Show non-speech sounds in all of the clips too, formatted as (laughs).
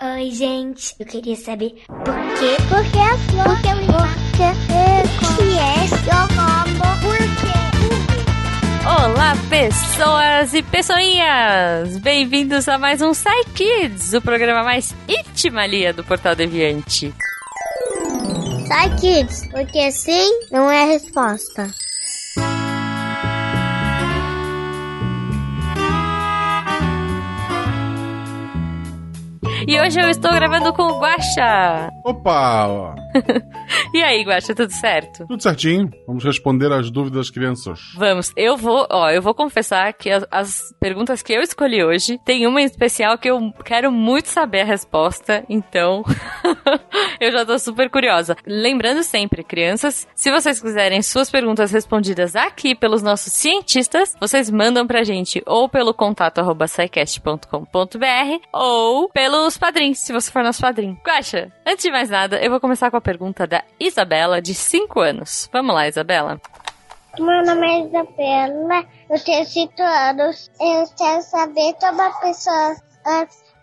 Oi, gente. Eu queria saber por quê? Por que a flor? Por que o Por que é seu nome? Por quê? Olá, pessoas e pessoinhas! Bem-vindos a mais um Psy Kids, o programa mais íntima do Portal Deviante. Sai, kids, porque sim não é a resposta. E hoje eu estou gravando com o Guaxa. Opa! (laughs) (laughs) e aí, Guaxa, tudo certo? Tudo certinho. Vamos responder as dúvidas das crianças. Vamos. Eu vou, ó, eu vou confessar que as, as perguntas que eu escolhi hoje tem uma em especial que eu quero muito saber a resposta, então (laughs) eu já tô super curiosa. Lembrando sempre, crianças, se vocês quiserem suas perguntas respondidas aqui pelos nossos cientistas, vocês mandam pra gente ou pelo contato arroba ou pelos padrinhos, se você for nosso padrinho. Guaxa, antes de mais nada, eu vou começar com a pergunta da Isabela, de 5 anos. Vamos lá, Isabela. Meu nome é Isabela, eu tenho 5 anos. Eu quero saber como a pessoa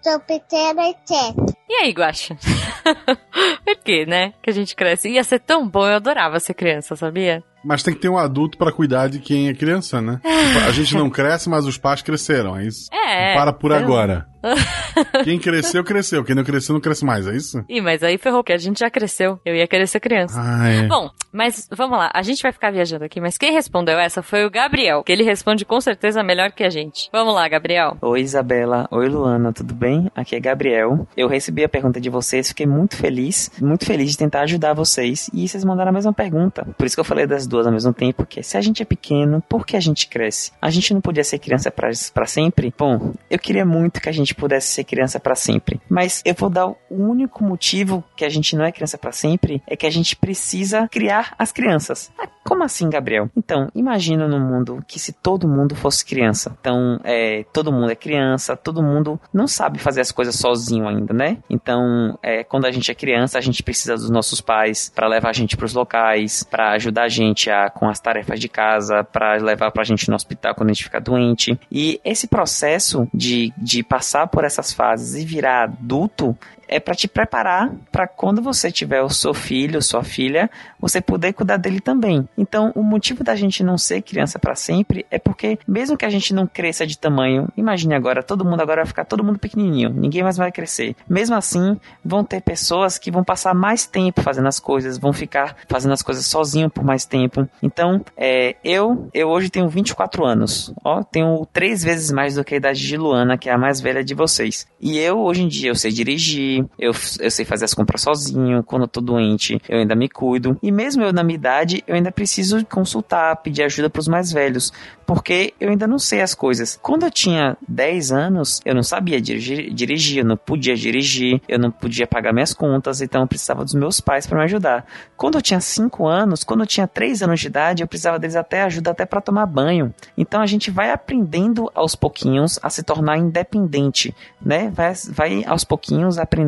sou pequena e teto. E aí, Guaxa? (laughs) Por quê, né? Que a gente cresce. Ia ser tão bom, eu adorava ser criança, sabia? Mas tem que ter um adulto para cuidar de quem é criança, né? a gente não cresce, mas os pais cresceram, é isso? (laughs) É. Não para por agora. (laughs) Quem cresceu, cresceu. Quem não cresceu, não cresce mais, é isso? Ih, mas aí ferrou, porque a gente já cresceu. Eu ia querer ser criança. Ah, é. Bom, mas vamos lá. A gente vai ficar viajando aqui, mas quem respondeu essa foi o Gabriel, que ele responde com certeza melhor que a gente. Vamos lá, Gabriel. Oi, Isabela. Oi, Luana. Tudo bem? Aqui é Gabriel. Eu recebi a pergunta de vocês, fiquei muito feliz, muito feliz de tentar ajudar vocês. E vocês mandaram a mesma pergunta. Por isso que eu falei das duas ao mesmo tempo, que se a gente é pequeno, por que a gente cresce? A gente não podia ser criança para sempre? Bom, eu queria muito que a gente pudesse ser criança para sempre. Mas eu vou dar o único motivo que a gente não é criança para sempre é que a gente precisa criar as crianças. Ah, como assim, Gabriel? Então, imagina no mundo que se todo mundo fosse criança. Então, é, todo mundo é criança, todo mundo não sabe fazer as coisas sozinho ainda, né? Então, é, quando a gente é criança, a gente precisa dos nossos pais para levar a gente para os locais, para ajudar a gente a, com as tarefas de casa, para levar para a gente no hospital quando a gente ficar doente. E esse processo de, de passar por essas fases e virar adulto é para te preparar para quando você tiver o seu filho, sua filha, você poder cuidar dele também. Então, o motivo da gente não ser criança para sempre é porque mesmo que a gente não cresça de tamanho, imagine agora, todo mundo agora vai ficar todo mundo pequenininho, ninguém mais vai crescer. Mesmo assim, vão ter pessoas que vão passar mais tempo fazendo as coisas, vão ficar fazendo as coisas sozinho por mais tempo. Então, é, eu, eu hoje tenho 24 anos, ó, tenho três vezes mais do que a idade de Luana, que é a mais velha de vocês. E eu hoje em dia eu sei dirigir, eu, eu sei fazer as compras sozinho, quando eu tô doente, eu ainda me cuido. E mesmo eu na minha idade, eu ainda preciso consultar, pedir ajuda para os mais velhos, porque eu ainda não sei as coisas. Quando eu tinha 10 anos, eu não sabia dirigir, dirigir eu não podia dirigir, eu não podia pagar minhas contas, então eu precisava dos meus pais para me ajudar. Quando eu tinha 5 anos, quando eu tinha 3 anos de idade, eu precisava deles até ajuda até para tomar banho. Então a gente vai aprendendo aos pouquinhos a se tornar independente, né? Vai, vai aos pouquinhos aprendendo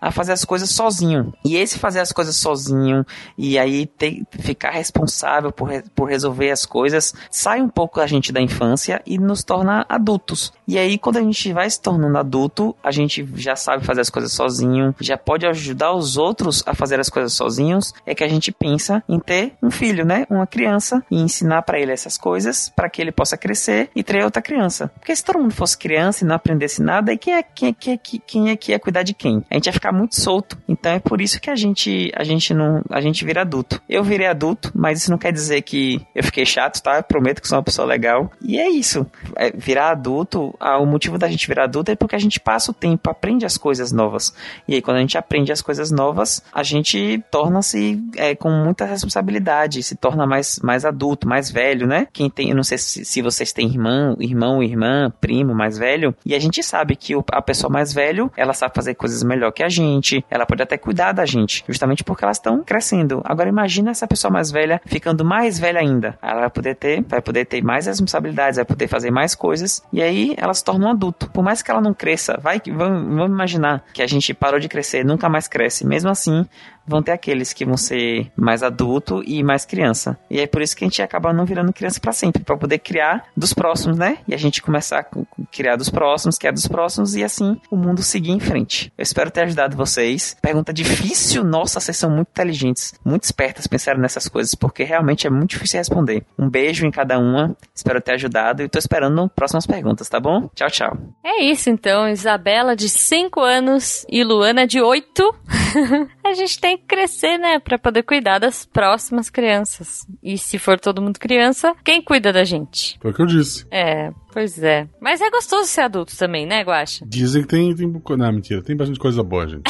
a fazer as coisas sozinho. E esse fazer as coisas sozinho e aí ter, ficar responsável por, por resolver as coisas sai um pouco a gente da infância e nos torna adultos. E aí quando a gente vai se tornando adulto, a gente já sabe fazer as coisas sozinho, já pode ajudar os outros a fazer as coisas sozinhos, é que a gente pensa em ter um filho, né? Uma criança e ensinar para ele essas coisas para que ele possa crescer e ter outra criança. Porque se todo mundo fosse criança e não aprendesse nada, aí quem é, quem é, quem é, quem é que ia cuidar de quem? A gente ia ficar muito solto. Então é por isso que a gente a gente não a gente vira adulto. Eu virei adulto, mas isso não quer dizer que eu fiquei chato, tá? Eu prometo que sou uma pessoa legal. E é isso. É virar adulto, ah, o motivo da gente virar adulto é porque a gente passa o tempo, aprende as coisas novas. E aí quando a gente aprende as coisas novas, a gente torna-se é, com muita responsabilidade, se torna mais mais adulto, mais velho, né? Quem tem, eu não sei se, se vocês têm irmão, irmão, irmã, primo mais velho, e a gente sabe que a pessoa mais velho, ela sabe fazer coisas melhor que a gente, ela pode até cuidar da gente, justamente porque elas estão crescendo. Agora imagina essa pessoa mais velha ficando mais velha ainda. Ela vai poder ter, vai poder ter mais responsabilidades, vai poder fazer mais coisas e aí ela se torna um adulto. Por mais que ela não cresça, vai vamos, vamos imaginar que a gente parou de crescer, nunca mais cresce. Mesmo assim, vão ter aqueles que vão ser mais adulto e mais criança. E é por isso que a gente acaba não virando criança para sempre, para poder criar dos próximos, né? E a gente começar a criar dos próximos, criar dos próximos e assim o mundo seguir em frente. Eu espero ter ajudado vocês. Pergunta difícil, nossa, vocês são muito inteligentes, muito espertas pensaram nessas coisas, porque realmente é muito difícil responder. Um beijo em cada uma, espero ter ajudado e tô esperando próximas perguntas, tá bom? Tchau, tchau. É isso então, Isabela de 5 anos e Luana de 8. (laughs) a gente tem crescer, né, para poder cuidar das próximas crianças. E se for todo mundo criança, quem cuida da gente? Foi o que eu disse. É, pois é. Mas é gostoso ser adulto também, né, Guaxa? Dizem que tem, tem. Não, mentira, tem bastante coisa boa, gente.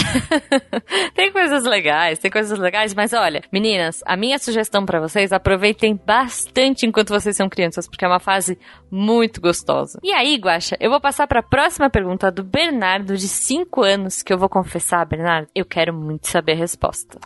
(laughs) tem coisas legais, tem coisas legais, mas olha, meninas, a minha sugestão para vocês, aproveitem bastante enquanto vocês são crianças, porque é uma fase muito gostosa. E aí, Guaxa, eu vou passar para a próxima pergunta do Bernardo, de 5 anos, que eu vou confessar, Bernardo, eu quero muito saber a resposta.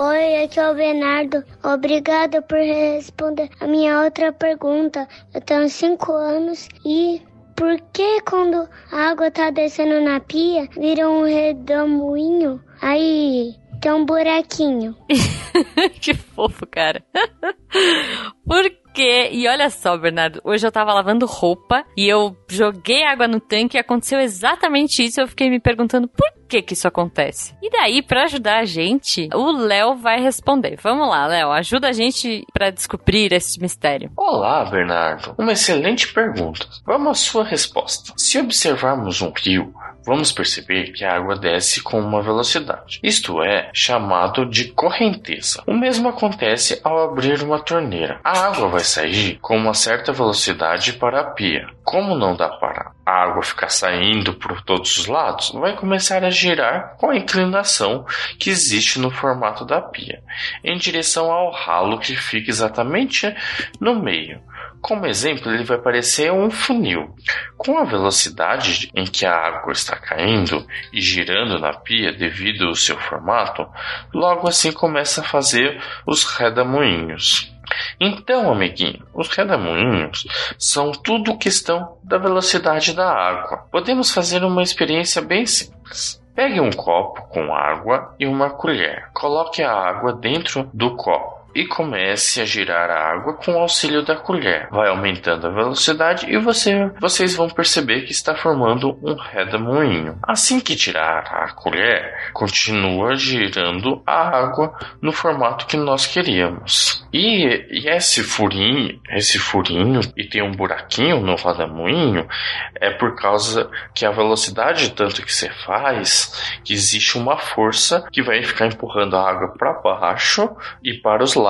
Oi, aqui é o Bernardo. Obrigada por responder a minha outra pergunta. Eu tenho 5 anos e por que quando a água tá descendo na pia, vira um redemoinho? Aí tem um buraquinho. (laughs) que fofo, cara. (laughs) por quê? E olha só, Bernardo, hoje eu tava lavando roupa e eu joguei água no tanque e aconteceu exatamente isso. Eu fiquei me perguntando por que que isso acontece. E daí, para ajudar a gente, o Léo vai responder. Vamos lá, Léo, ajuda a gente para descobrir esse mistério. Olá, Bernardo. Uma excelente pergunta. Vamos à sua resposta. Se observarmos um rio, vamos perceber que a água desce com uma velocidade. Isto é chamado de correnteza. O mesmo acontece ao abrir uma torneira. A água vai sair com uma certa velocidade para a pia. Como não dá para a água ficar saindo por todos os lados, vai começar a girar com a inclinação que existe no formato da pia, em direção ao ralo que fica exatamente no meio. Como exemplo, ele vai parecer um funil. Com a velocidade em que a água está caindo e girando na pia devido ao seu formato, logo assim começa a fazer os redemoinhos. Então, amiguinho, os redemoinhos são tudo questão da velocidade da água. Podemos fazer uma experiência bem simples. Pegue um copo com água e uma colher. Coloque a água dentro do copo e comece a girar a água com o auxílio da colher. Vai aumentando a velocidade e você, vocês vão perceber que está formando um redemoinho. Assim que tirar a colher, continua girando a água no formato que nós queríamos. E, e esse furinho, esse furinho e tem um buraquinho no redemoinho é por causa que a velocidade tanto que você faz, que existe uma força que vai ficar empurrando a água para baixo e para os lados,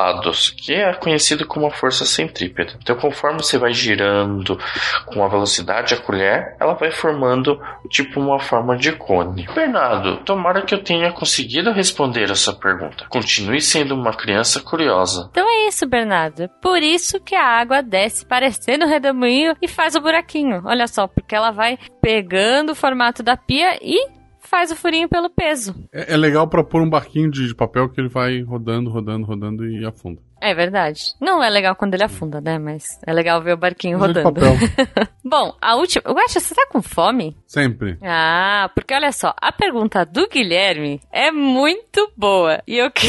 que é conhecido como a força centrípeta. Então, conforme você vai girando com a velocidade a colher, ela vai formando tipo uma forma de cone. Bernardo, tomara que eu tenha conseguido responder essa pergunta. Continue sendo uma criança curiosa. Então é isso, Bernardo. Por isso que a água desce parecendo um redemoinho e faz o buraquinho. Olha só, porque ela vai pegando o formato da pia e faz o furinho pelo peso. É, é legal para pôr um barquinho de, de, papel que ele vai rodando, rodando, rodando e afunda. É verdade. Não é legal quando ele afunda, né? Mas é legal ver o barquinho Mas rodando. (laughs) Bom, a última. Guaxa, você tá com fome? Sempre. Ah, porque olha só, a pergunta do Guilherme é muito boa. E eu que.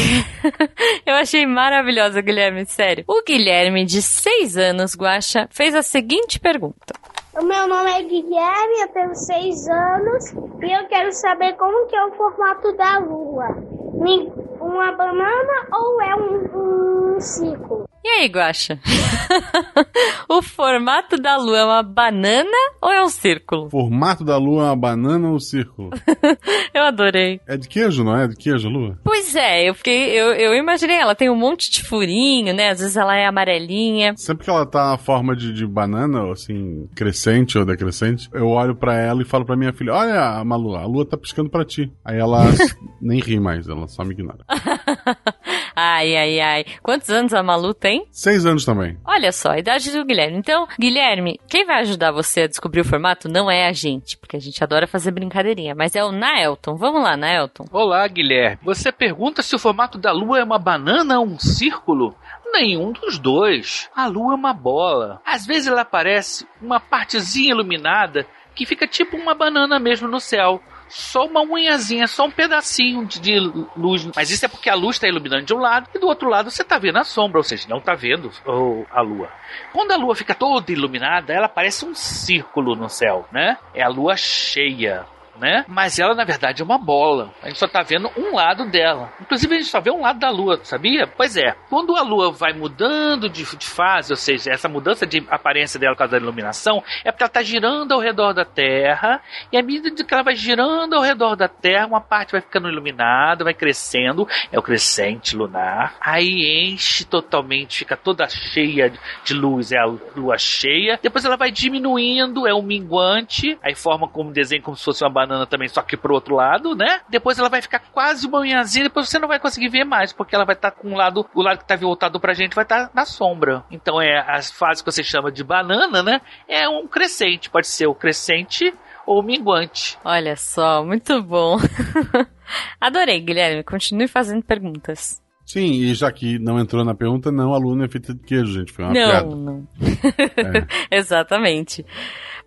(laughs) eu achei maravilhosa, Guilherme, sério. O Guilherme, de 6 anos, Guaxa, fez a seguinte pergunta. O meu nome é Guilherme, eu tenho seis anos e eu quero saber como que é o formato da lua. Uma banana ou é um, um ciclo? E aí, Guaxa? (laughs) o formato da lua é uma banana ou é um círculo? O formato da lua é uma banana ou um círculo? (laughs) eu adorei. É de queijo, não é? De queijo, lua? Pois é, eu fiquei. Eu, eu imaginei, ela tem um monte de furinho, né? Às vezes ela é amarelinha. Sempre que ela tá na forma de, de banana, assim, crescente ou decrescente, eu olho para ela e falo pra minha filha: Olha, Malu, a lua tá piscando pra ti. Aí ela (laughs) nem ri mais, ela só me ignora. Ai, ai, ai. Quantos anos a Malu tem? Seis anos também. Olha só, a idade do Guilherme. Então, Guilherme, quem vai ajudar você a descobrir o formato não é a gente, porque a gente adora fazer brincadeirinha, mas é o Naelton. Vamos lá, Naelton. Olá, Guilherme. Você pergunta se o formato da Lua é uma banana ou um círculo? Nenhum dos dois. A Lua é uma bola. Às vezes ela parece uma partezinha iluminada que fica tipo uma banana mesmo no céu. Só uma unhazinha, só um pedacinho de, de luz. Mas isso é porque a luz está iluminando de um lado e do outro lado você está vendo a sombra, ou seja, não está vendo a lua. Quando a lua fica toda iluminada, ela parece um círculo no céu, né? É a lua cheia né? Mas ela, na verdade, é uma bola. A gente só tá vendo um lado dela. Inclusive, a gente só vê um lado da Lua, sabia? Pois é. Quando a Lua vai mudando de, de fase, ou seja, essa mudança de aparência dela por causa da iluminação, é porque ela tá girando ao redor da Terra, e à medida que ela vai girando ao redor da Terra, uma parte vai ficando iluminada, vai crescendo, é o crescente lunar. Aí enche totalmente, fica toda cheia de luz, é a lua cheia. Depois ela vai diminuindo, é o minguante, aí forma como desenho como se fosse uma banana também, só que pro outro lado, né? Depois ela vai ficar quase uma unhazinha, depois você não vai conseguir ver mais, porque ela vai estar tá com um lado, o lado que tá voltado pra gente vai estar tá na sombra. Então é as fases que você chama de banana, né? É um crescente, pode ser o crescente ou minguante. Olha só, muito bom. (laughs) Adorei, Guilherme. Continue fazendo perguntas. Sim, e já que não entrou na pergunta, não, a Luna é feita de queijo, gente. Foi uma não, piada. Não, (laughs) é. (laughs) Exatamente.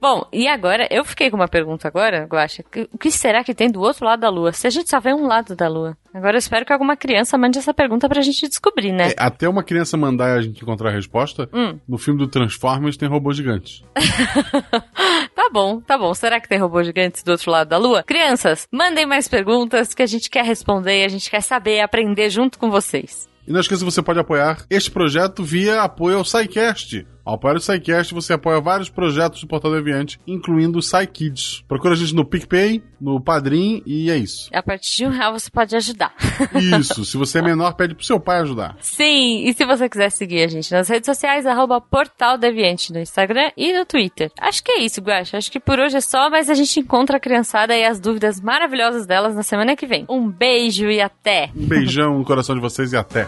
Bom, e agora, eu fiquei com uma pergunta agora, Guaxa. O que será que tem do outro lado da Lua? Se a gente só vê um lado da Lua. Agora eu espero que alguma criança mande essa pergunta pra gente descobrir, né? É, até uma criança mandar e a gente encontrar a resposta, hum. no filme do Transformers tem robôs gigantes. (laughs) tá bom, tá bom. Será que tem robôs gigantes do outro lado da Lua? Crianças, mandem mais perguntas que a gente quer responder, a gente quer saber e aprender junto com vocês. E não esqueça, você pode apoiar este projeto via apoio ao SciCast. Ao apoiar o SciCast, você apoia vários projetos do Portal Deviante, incluindo o SciKids. Procura a gente no PicPay, no Padrim e é isso. A partir de um real você pode ajudar. (laughs) Isso, se você é menor, pede pro seu pai ajudar. Sim, e se você quiser seguir a gente nas redes sociais, arroba Portal Deviante no Instagram e no Twitter. Acho que é isso, Guacha. Acho que por hoje é só, mas a gente encontra a criançada e as dúvidas maravilhosas delas na semana que vem. Um beijo e até! Um beijão no coração de vocês e até!